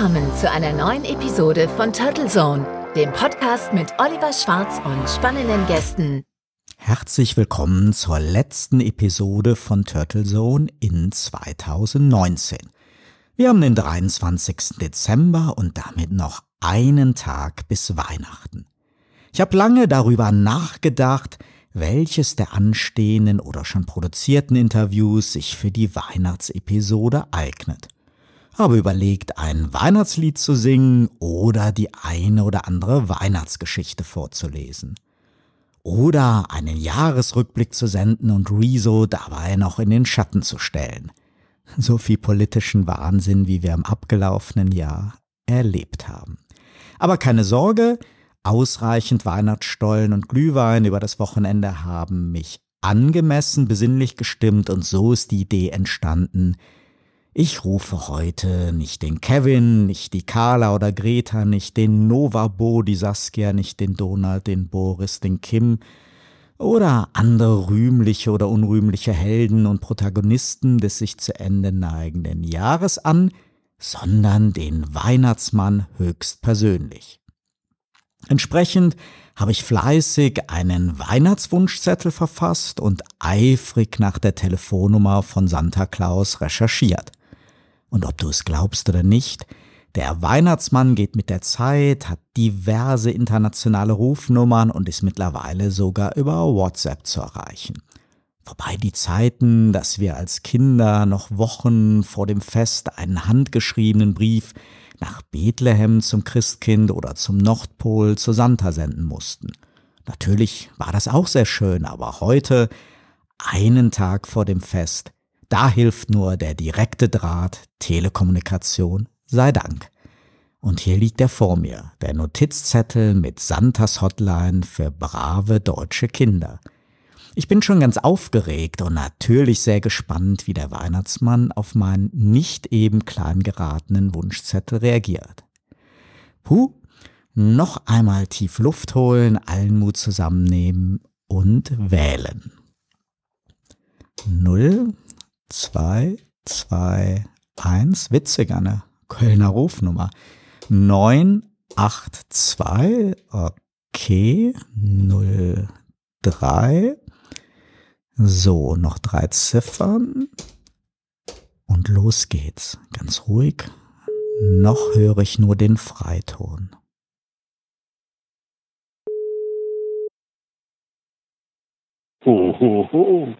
Willkommen zu einer neuen Episode von Turtle Zone, dem Podcast mit Oliver Schwarz und spannenden Gästen. Herzlich willkommen zur letzten Episode von Turtle Zone in 2019. Wir haben den 23. Dezember und damit noch einen Tag bis Weihnachten. Ich habe lange darüber nachgedacht, welches der anstehenden oder schon produzierten Interviews sich für die Weihnachtsepisode eignet. Habe überlegt, ein Weihnachtslied zu singen oder die eine oder andere Weihnachtsgeschichte vorzulesen. Oder einen Jahresrückblick zu senden und Rezo dabei noch in den Schatten zu stellen. So viel politischen Wahnsinn, wie wir im abgelaufenen Jahr erlebt haben. Aber keine Sorge, ausreichend Weihnachtsstollen und Glühwein über das Wochenende haben mich angemessen besinnlich gestimmt und so ist die Idee entstanden. Ich rufe heute nicht den Kevin, nicht die Carla oder Greta, nicht den Nova Bo, die Saskia, nicht den Donald, den Boris, den Kim oder andere rühmliche oder unrühmliche Helden und Protagonisten des sich zu Ende neigenden Jahres an, sondern den Weihnachtsmann höchstpersönlich. Entsprechend habe ich fleißig einen Weihnachtswunschzettel verfasst und eifrig nach der Telefonnummer von Santa Claus recherchiert. Und ob du es glaubst oder nicht, der Weihnachtsmann geht mit der Zeit, hat diverse internationale Rufnummern und ist mittlerweile sogar über WhatsApp zu erreichen. Wobei die Zeiten, dass wir als Kinder noch Wochen vor dem Fest einen handgeschriebenen Brief nach Bethlehem zum Christkind oder zum Nordpol zu Santa senden mussten. Natürlich war das auch sehr schön, aber heute, einen Tag vor dem Fest, da hilft nur der direkte Draht, Telekommunikation, sei Dank. Und hier liegt er vor mir, der Notizzettel mit Santas Hotline für brave deutsche Kinder – ich bin schon ganz aufgeregt und natürlich sehr gespannt, wie der Weihnachtsmann auf meinen nicht eben klein geratenen Wunschzettel reagiert. Puh, noch einmal tief Luft holen, allen Mut zusammennehmen und wählen. 0, 2, 2, 1, witzig, eine Kölner Rufnummer. 9, 8, 2, okay, 0, 3, so, noch drei Ziffern. Und los geht's. Ganz ruhig. Noch höre ich nur den Freiton. Ho, ho, ho.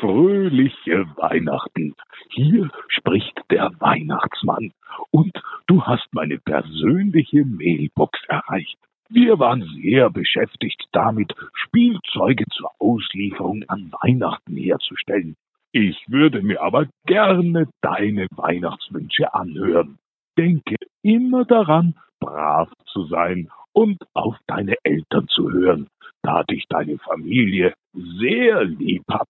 Fröhliche Weihnachten. Hier spricht der Weihnachtsmann. Und du hast meine persönliche Mailbox erreicht. Wir waren sehr beschäftigt damit, Spielzeuge zur Auslieferung an Weihnachten herzustellen. Ich würde mir aber gerne deine Weihnachtswünsche anhören. Denke immer daran, brav zu sein und auf deine Eltern zu hören, da dich deine Familie sehr lieb hat,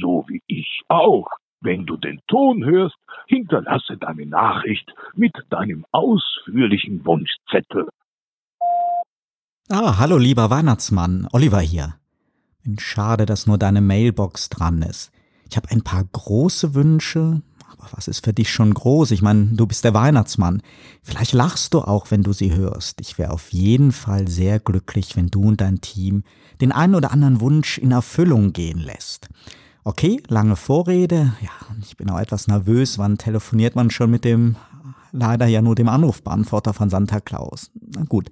so wie ich auch. Wenn du den Ton hörst, hinterlasse deine Nachricht mit deinem ausführlichen Wunschzettel Ah, hallo lieber Weihnachtsmann, Oliver hier. Schade, dass nur deine Mailbox dran ist. Ich habe ein paar große Wünsche, aber was ist für dich schon groß? Ich meine, du bist der Weihnachtsmann. Vielleicht lachst du auch, wenn du sie hörst. Ich wäre auf jeden Fall sehr glücklich, wenn du und dein Team den einen oder anderen Wunsch in Erfüllung gehen lässt. Okay, lange Vorrede. Ja, ich bin auch etwas nervös. Wann telefoniert man schon mit dem, leider ja nur dem Anrufbeantworter von Santa Claus? Na gut.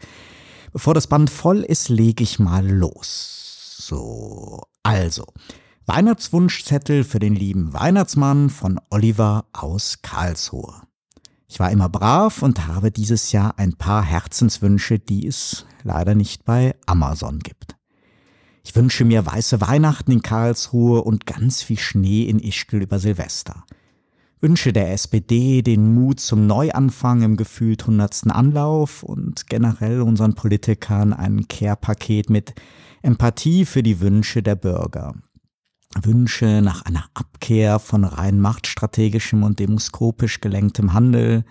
Bevor das Band voll ist, lege ich mal los. So, also. Weihnachtswunschzettel für den lieben Weihnachtsmann von Oliver aus Karlsruhe. Ich war immer brav und habe dieses Jahr ein paar Herzenswünsche, die es leider nicht bei Amazon gibt. Ich wünsche mir weiße Weihnachten in Karlsruhe und ganz viel Schnee in Ischgl über Silvester wünsche der SPD den Mut zum Neuanfang im gefühlt hundertsten Anlauf und generell unseren Politikern ein Care-Paket mit Empathie für die Wünsche der Bürger. Wünsche nach einer Abkehr von rein machtstrategischem und demoskopisch gelenktem Handel,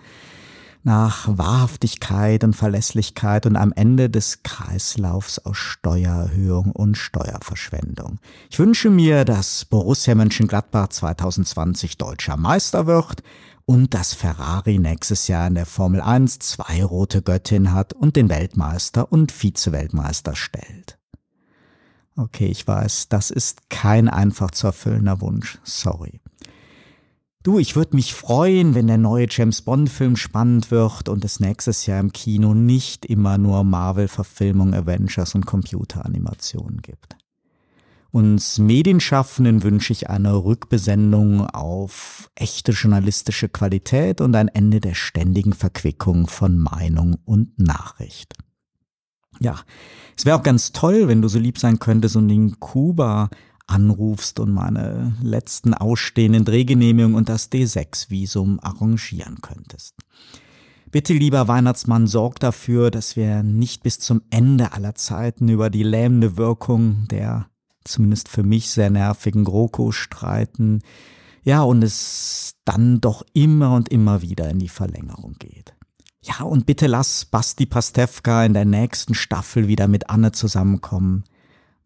nach Wahrhaftigkeit und Verlässlichkeit und am Ende des Kreislaufs aus Steuererhöhung und Steuerverschwendung. Ich wünsche mir, dass Borussia Mönchengladbach 2020 deutscher Meister wird und dass Ferrari nächstes Jahr in der Formel 1 zwei rote Göttin hat und den Weltmeister und Vize-Weltmeister stellt. Okay, ich weiß, das ist kein einfach zu erfüllender Wunsch, sorry. Du, ich würde mich freuen, wenn der neue James Bond-Film spannend wird und es nächstes Jahr im Kino nicht immer nur Marvel-Verfilmung, Avengers und Computeranimationen gibt. Uns Medienschaffenden wünsche ich eine Rückbesendung auf echte journalistische Qualität und ein Ende der ständigen Verquickung von Meinung und Nachricht. Ja, es wäre auch ganz toll, wenn du so lieb sein könntest und in Kuba anrufst und meine letzten ausstehenden Drehgenehmigungen und das D6-Visum arrangieren könntest. Bitte, lieber Weihnachtsmann, sorg dafür, dass wir nicht bis zum Ende aller Zeiten über die lähmende Wirkung der zumindest für mich sehr nervigen GroKo streiten. Ja, und es dann doch immer und immer wieder in die Verlängerung geht. Ja, und bitte lass Basti Pastewka in der nächsten Staffel wieder mit Anne zusammenkommen.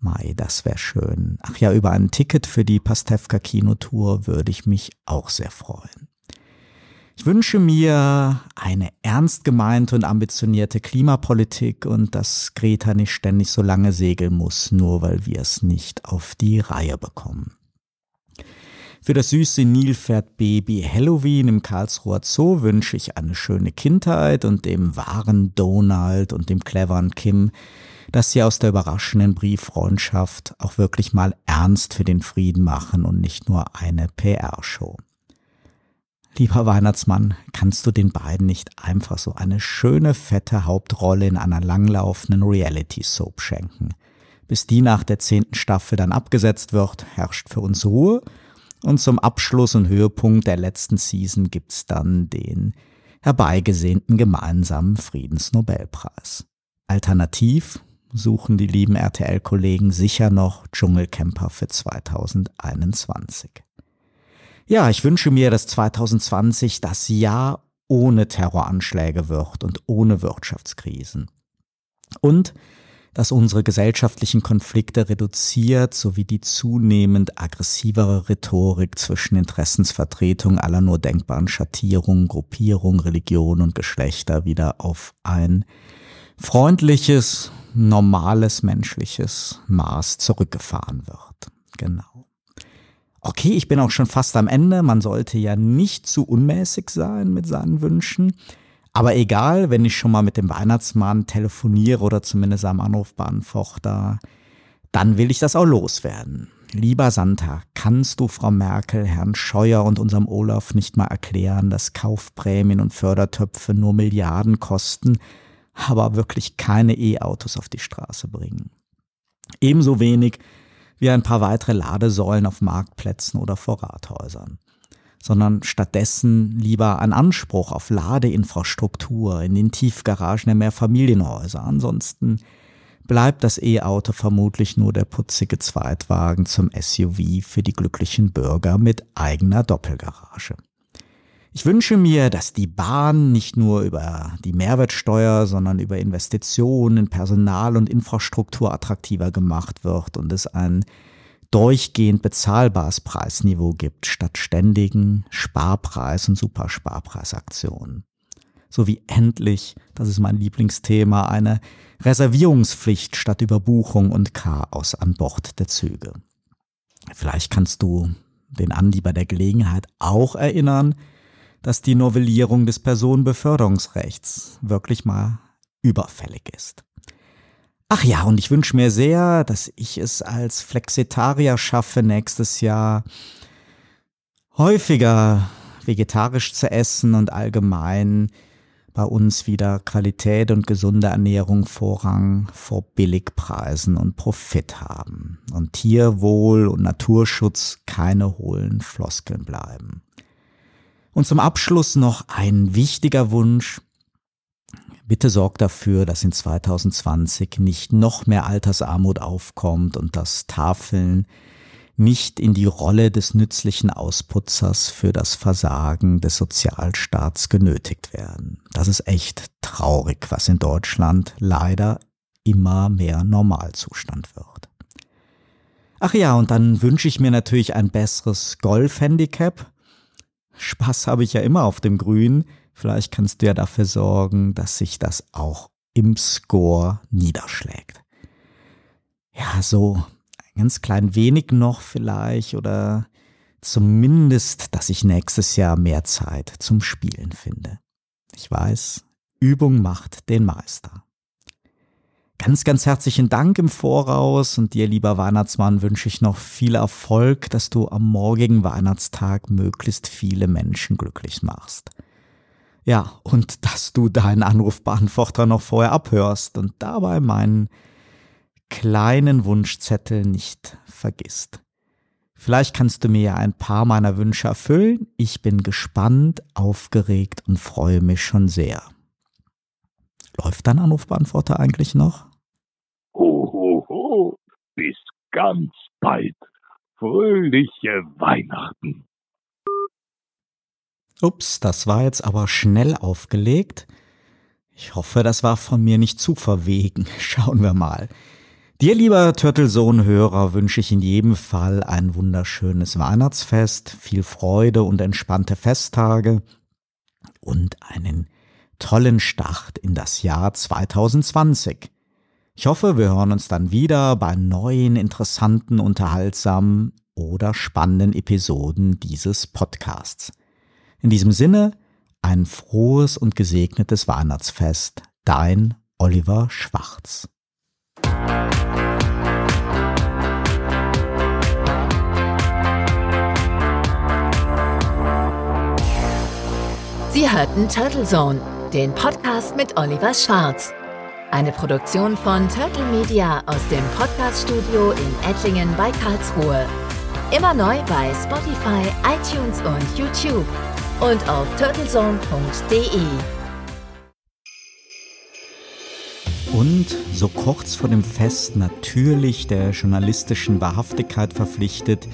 Mai, das wäre schön. Ach ja, über ein Ticket für die Pastewka Kinotour würde ich mich auch sehr freuen. Ich wünsche mir eine ernst gemeinte und ambitionierte Klimapolitik und dass Greta nicht ständig so lange segeln muss, nur weil wir es nicht auf die Reihe bekommen. Für das süße Nilpferd-Baby Halloween im Karlsruher Zoo wünsche ich eine schöne Kindheit und dem wahren Donald und dem cleveren Kim dass sie aus der überraschenden Brieffreundschaft auch wirklich mal ernst für den Frieden machen und nicht nur eine PR-Show. Lieber Weihnachtsmann, kannst du den beiden nicht einfach so eine schöne fette Hauptrolle in einer langlaufenden Reality-Soap schenken? Bis die nach der zehnten Staffel dann abgesetzt wird, herrscht für uns Ruhe und zum Abschluss und Höhepunkt der letzten Season gibt's dann den herbeigesehnten gemeinsamen Friedensnobelpreis. Alternativ suchen die lieben RTL-Kollegen sicher noch Dschungelcamper für 2021. Ja, ich wünsche mir, dass 2020 das Jahr ohne Terroranschläge wird und ohne Wirtschaftskrisen. Und dass unsere gesellschaftlichen Konflikte reduziert sowie die zunehmend aggressivere Rhetorik zwischen Interessensvertretung aller nur denkbaren Schattierungen, Gruppierungen, Religionen und Geschlechter wieder auf ein freundliches, normales menschliches Maß zurückgefahren wird. Genau. Okay, ich bin auch schon fast am Ende. Man sollte ja nicht zu unmäßig sein mit seinen Wünschen. Aber egal, wenn ich schon mal mit dem Weihnachtsmann telefoniere oder zumindest am Anrufbeantworter, dann will ich das auch loswerden. Lieber Santa, kannst du Frau Merkel, Herrn Scheuer und unserem Olaf nicht mal erklären, dass Kaufprämien und Fördertöpfe nur Milliarden kosten aber wirklich keine E-Autos auf die Straße bringen. Ebenso wenig wie ein paar weitere Ladesäulen auf Marktplätzen oder vor Rathäusern, sondern stattdessen lieber ein Anspruch auf Ladeinfrastruktur in den Tiefgaragen der Mehrfamilienhäuser. Ansonsten bleibt das E-Auto vermutlich nur der putzige Zweitwagen zum SUV für die glücklichen Bürger mit eigener Doppelgarage. Ich wünsche mir, dass die Bahn nicht nur über die Mehrwertsteuer, sondern über Investitionen in Personal und Infrastruktur attraktiver gemacht wird und es ein durchgehend bezahlbares Preisniveau gibt, statt ständigen Sparpreis- und Supersparpreisaktionen. Sowie endlich, das ist mein Lieblingsthema, eine Reservierungspflicht statt Überbuchung und Chaos an Bord der Züge. Vielleicht kannst du den Andi bei der Gelegenheit auch erinnern, dass die Novellierung des Personenbeförderungsrechts wirklich mal überfällig ist. Ach ja, und ich wünsche mir sehr, dass ich es als Flexitarier schaffe, nächstes Jahr häufiger vegetarisch zu essen und allgemein bei uns wieder Qualität und gesunde Ernährung Vorrang vor Billigpreisen und Profit haben und Tierwohl und Naturschutz keine hohlen Floskeln bleiben. Und zum Abschluss noch ein wichtiger Wunsch. Bitte sorgt dafür, dass in 2020 nicht noch mehr Altersarmut aufkommt und dass Tafeln nicht in die Rolle des nützlichen Ausputzers für das Versagen des Sozialstaats genötigt werden. Das ist echt traurig, was in Deutschland leider immer mehr Normalzustand wird. Ach ja, und dann wünsche ich mir natürlich ein besseres Golf-Handicap Spaß habe ich ja immer auf dem Grün. Vielleicht kannst du ja dafür sorgen, dass sich das auch im Score niederschlägt. Ja, so ein ganz klein wenig noch vielleicht oder zumindest, dass ich nächstes Jahr mehr Zeit zum Spielen finde. Ich weiß, Übung macht den Meister. Ganz, ganz herzlichen Dank im Voraus und dir, lieber Weihnachtsmann, wünsche ich noch viel Erfolg, dass du am morgigen Weihnachtstag möglichst viele Menschen glücklich machst. Ja, und dass du deinen Anrufbeantworter noch vorher abhörst und dabei meinen kleinen Wunschzettel nicht vergisst. Vielleicht kannst du mir ja ein paar meiner Wünsche erfüllen. Ich bin gespannt, aufgeregt und freue mich schon sehr. Läuft dein Anrufbeantworter eigentlich noch? Bis ganz bald. Fröhliche Weihnachten. Ups, das war jetzt aber schnell aufgelegt. Ich hoffe, das war von mir nicht zu verwegen. Schauen wir mal. Dir, lieber Turtlesohn-Hörer, wünsche ich in jedem Fall ein wunderschönes Weihnachtsfest, viel Freude und entspannte Festtage und einen tollen Start in das Jahr 2020. Ich hoffe, wir hören uns dann wieder bei neuen, interessanten, unterhaltsamen oder spannenden Episoden dieses Podcasts. In diesem Sinne, ein frohes und gesegnetes Weihnachtsfest. Dein Oliver Schwarz. Sie hörten Turtle Zone, den Podcast mit Oliver Schwarz. Eine Produktion von Turtle Media aus dem Podcaststudio in Ettlingen bei Karlsruhe. Immer neu bei Spotify, iTunes und YouTube und auf turtlezone.de. Und so kurz vor dem Fest natürlich der journalistischen Wahrhaftigkeit verpflichtet,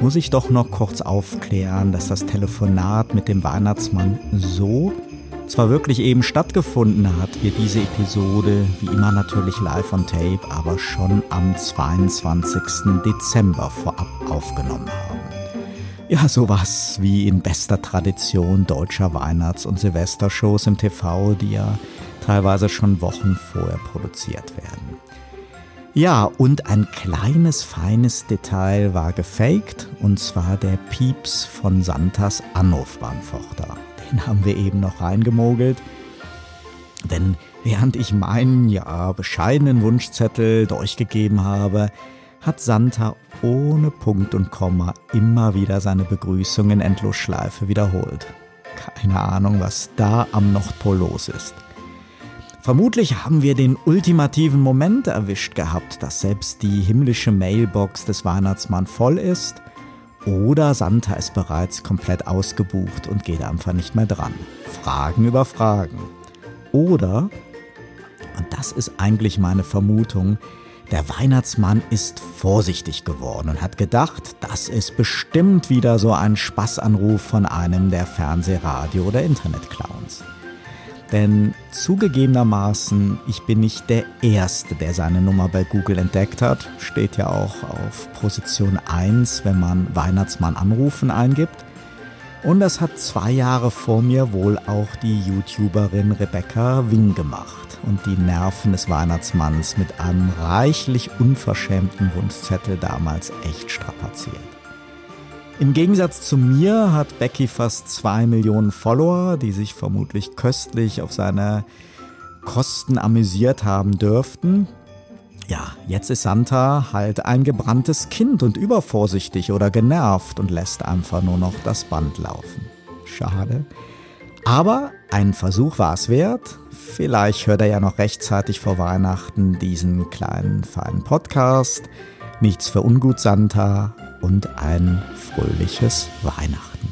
muss ich doch noch kurz aufklären, dass das Telefonat mit dem Weihnachtsmann so zwar wirklich eben stattgefunden hat, wir diese Episode wie immer natürlich live on tape, aber schon am 22. Dezember vorab aufgenommen haben. Ja, sowas wie in bester Tradition deutscher Weihnachts- und Silvestershows im TV, die ja teilweise schon Wochen vorher produziert werden. Ja, und ein kleines feines Detail war gefaked, und zwar der Pieps von Santas Anrufbeantworter. Den haben wir eben noch reingemogelt. Denn während ich meinen, ja, bescheidenen Wunschzettel durchgegeben habe, hat Santa ohne Punkt und Komma immer wieder seine Begrüßung in Endlosschleife wiederholt. Keine Ahnung, was da am Nordpol los ist. Vermutlich haben wir den ultimativen Moment erwischt gehabt, dass selbst die himmlische Mailbox des Weihnachtsmanns voll ist oder Santa ist bereits komplett ausgebucht und geht einfach nicht mehr dran. Fragen über Fragen. Oder, und das ist eigentlich meine Vermutung, der Weihnachtsmann ist vorsichtig geworden und hat gedacht, das ist bestimmt wieder so ein Spaßanruf von einem der Fernsehradio- oder Internetclowns. Denn zugegebenermaßen, ich bin nicht der Erste, der seine Nummer bei Google entdeckt hat. Steht ja auch auf Position 1, wenn man Weihnachtsmann anrufen eingibt. Und das hat zwei Jahre vor mir wohl auch die YouTuberin Rebecca Wing gemacht und die Nerven des Weihnachtsmanns mit einem reichlich unverschämten Wunschzettel damals echt strapaziert. Im Gegensatz zu mir hat Becky fast zwei Millionen Follower, die sich vermutlich köstlich auf seine Kosten amüsiert haben dürften. Ja, jetzt ist Santa halt ein gebranntes Kind und übervorsichtig oder genervt und lässt einfach nur noch das Band laufen. Schade. Aber ein Versuch war es wert. Vielleicht hört er ja noch rechtzeitig vor Weihnachten diesen kleinen, feinen Podcast. Nichts für ungut, Santa und ein fröhliches Weihnachten.